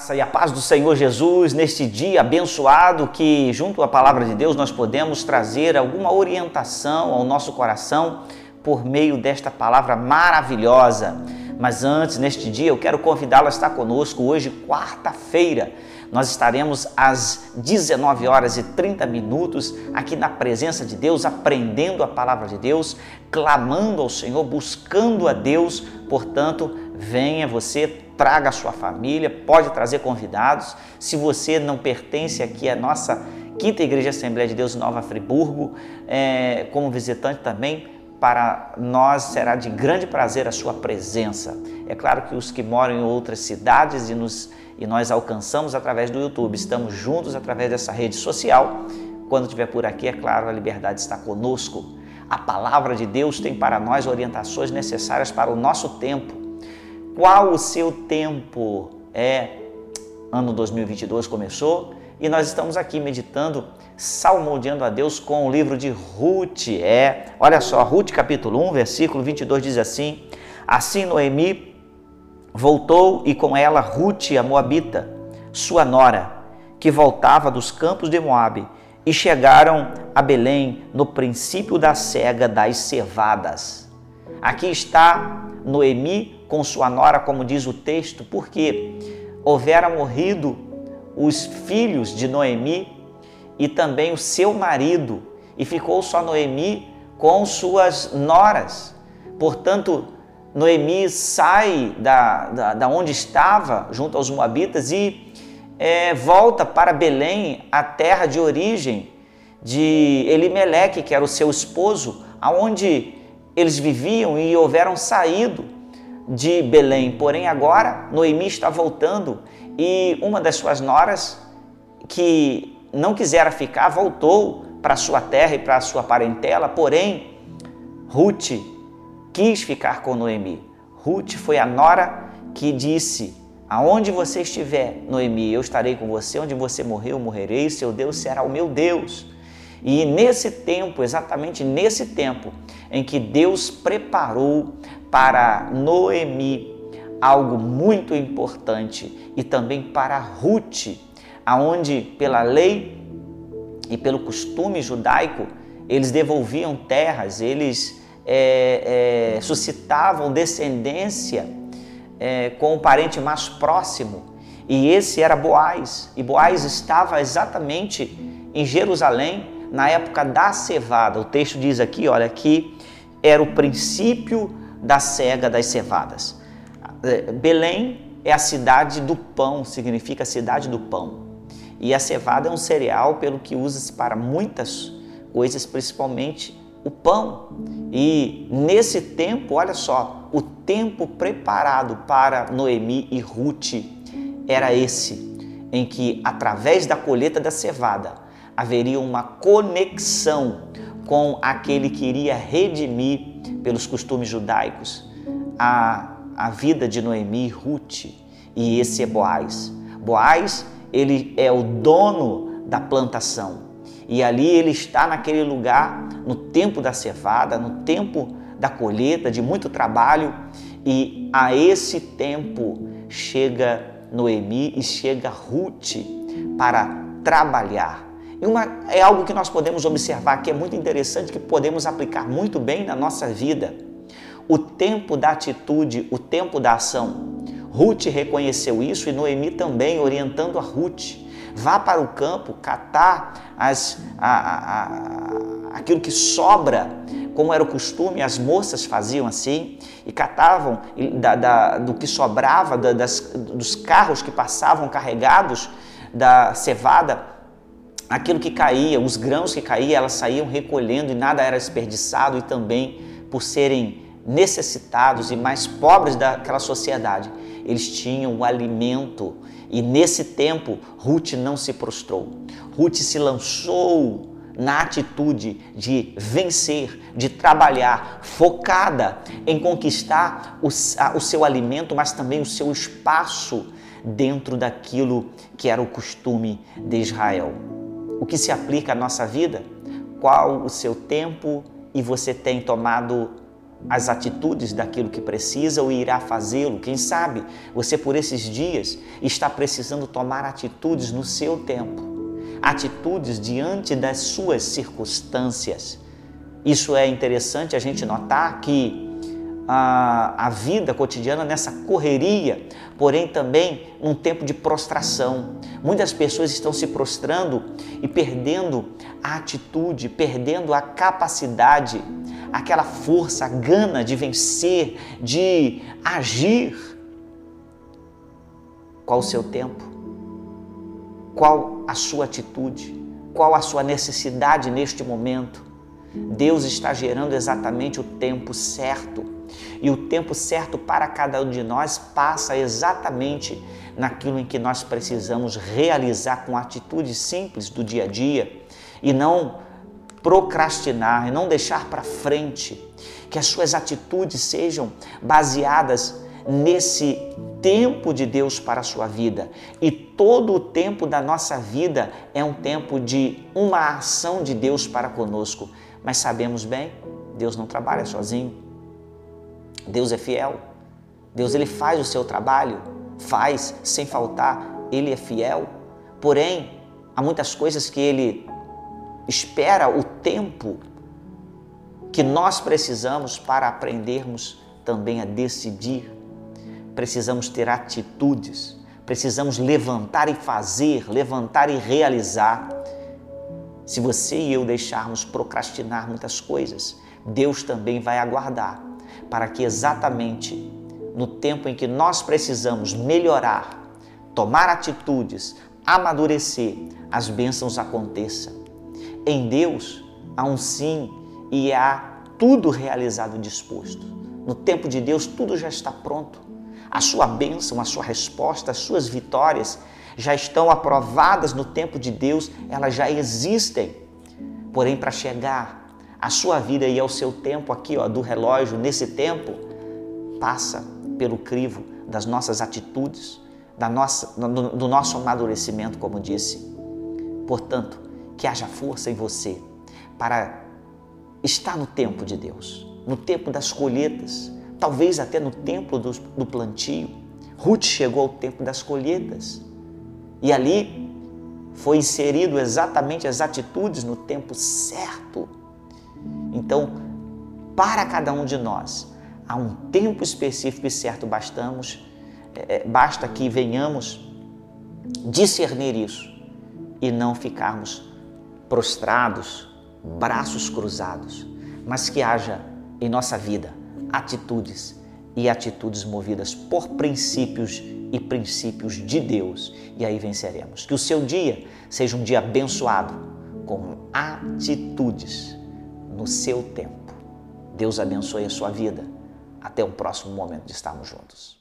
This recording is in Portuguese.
graça e a paz do Senhor Jesus neste dia abençoado que, junto à palavra de Deus, nós podemos trazer alguma orientação ao nosso coração por meio desta palavra maravilhosa. Mas antes, neste dia, eu quero convidá-lo a estar conosco hoje, quarta-feira. Nós estaremos às 19 horas e 30 minutos aqui na presença de Deus, aprendendo a palavra de Deus, clamando ao Senhor, buscando a Deus. Portanto, venha você traga a sua família, pode trazer convidados. Se você não pertence aqui à nossa Quinta Igreja Assembleia de Deus Nova Friburgo, é, como visitante também, para nós será de grande prazer a sua presença. É claro que os que moram em outras cidades e, nos, e nós alcançamos através do YouTube, estamos juntos através dessa rede social. Quando estiver por aqui, é claro, a liberdade está conosco. A palavra de Deus tem para nós orientações necessárias para o nosso tempo qual o seu tempo é? Ano 2022 começou e nós estamos aqui meditando, salmodiando a Deus com o livro de Ruth. É, olha só, Ruth capítulo 1, versículo 22 diz assim: Assim Noemi voltou e com ela Ruth, a Moabita, sua nora, que voltava dos campos de Moabe, e chegaram a Belém no princípio da cega das cevadas. Aqui está Noemi com sua nora, como diz o texto, porque houvera morrido os filhos de Noemi e também o seu marido, e ficou só Noemi com suas noras. Portanto, Noemi sai da, da, da onde estava, junto aos Moabitas, e é, volta para Belém, a terra de origem de Elimeleque, que era o seu esposo, aonde eles viviam e houveram saído de Belém. Porém, agora Noemi está voltando e uma das suas noras, que não quisera ficar, voltou para sua terra e para sua parentela. Porém, Ruth quis ficar com Noemi. Ruth foi a nora que disse: Aonde você estiver, Noemi, eu estarei com você. Onde você morreu, eu morrerei. Seu Deus será o meu Deus. E nesse tempo, exatamente nesse tempo, em que Deus preparou para Noemi algo muito importante e também para Ruth, aonde pela lei e pelo costume judaico eles devolviam terras, eles é, é, suscitavam descendência é, com o parente mais próximo e esse era Boaz e Boaz estava exatamente em Jerusalém na época da cevada. O texto diz aqui, olha, que era o princípio da cega das cevadas. É, Belém é a cidade do pão, significa cidade do pão. E a cevada é um cereal pelo que usa-se para muitas coisas, principalmente o pão. E nesse tempo, olha só, o tempo preparado para Noemi e Ruth era esse, em que através da colheita da cevada, haveria uma conexão com aquele que iria redimir pelos costumes judaicos a, a vida de Noemi Ruth, e esse é Boaz. Boaz, ele é o dono da plantação. E ali ele está naquele lugar no tempo da cevada, no tempo da colheita, de muito trabalho, e a esse tempo chega Noemi e chega Ruth para trabalhar e uma, é algo que nós podemos observar que é muito interessante, que podemos aplicar muito bem na nossa vida. O tempo da atitude, o tempo da ação. Ruth reconheceu isso e Noemi também, orientando a Ruth. Vá para o campo catar as, a, a, a, aquilo que sobra, como era o costume, as moças faziam assim, e catavam da, da, do que sobrava, da, das, dos carros que passavam carregados da cevada aquilo que caía, os grãos que caíam, elas saíam recolhendo e nada era desperdiçado e também por serem necessitados e mais pobres daquela sociedade, eles tinham o alimento. E nesse tempo, Ruth não se prostrou. Ruth se lançou na atitude de vencer, de trabalhar, focada em conquistar o, o seu alimento, mas também o seu espaço dentro daquilo que era o costume de Israel o que se aplica à nossa vida, qual o seu tempo e você tem tomado as atitudes daquilo que precisa ou irá fazê-lo. Quem sabe você, por esses dias, está precisando tomar atitudes no seu tempo, atitudes diante das suas circunstâncias. Isso é interessante a gente notar que a, a vida cotidiana nessa correria, porém também num tempo de prostração. Muitas pessoas estão se prostrando e perdendo a atitude, perdendo a capacidade, aquela força, a gana de vencer, de agir. Qual o seu tempo? Qual a sua atitude? Qual a sua necessidade neste momento? Deus está gerando exatamente o tempo certo e o tempo certo para cada um de nós passa exatamente naquilo em que nós precisamos realizar com atitudes simples do dia a dia e não procrastinar e não deixar para frente. Que as suas atitudes sejam baseadas nesse tempo de Deus para a sua vida. E todo o tempo da nossa vida é um tempo de uma ação de Deus para conosco. Mas sabemos bem, Deus não trabalha sozinho. Deus é fiel. Deus ele faz o seu trabalho, faz sem faltar, ele é fiel. Porém, há muitas coisas que ele espera o tempo que nós precisamos para aprendermos também a decidir. Precisamos ter atitudes, precisamos levantar e fazer, levantar e realizar. Se você e eu deixarmos procrastinar muitas coisas, Deus também vai aguardar para que exatamente no tempo em que nós precisamos melhorar, tomar atitudes, amadurecer, as bênçãos aconteçam. Em Deus há um sim e há tudo realizado e disposto. No tempo de Deus tudo já está pronto. A sua bênção, a sua resposta, as suas vitórias já estão aprovadas no tempo de Deus, elas já existem. Porém, para chegar a sua vida e ao seu tempo aqui, ó, do relógio, nesse tempo, passa pelo crivo das nossas atitudes, da nossa, do, do nosso amadurecimento, como disse. Portanto, que haja força em você para estar no tempo de Deus, no tempo das colheitas, talvez até no tempo do, do plantio. Ruth chegou ao tempo das colheitas e ali foi inserido exatamente as atitudes no tempo certo então, para cada um de nós, há um tempo específico e certo bastamos, é, é, basta que venhamos discernir isso e não ficarmos prostrados, braços cruzados, mas que haja em nossa vida atitudes e atitudes movidas por princípios e princípios de Deus, e aí venceremos. Que o seu dia seja um dia abençoado com atitudes no seu tempo. Deus abençoe a sua vida. Até o próximo momento de estarmos juntos.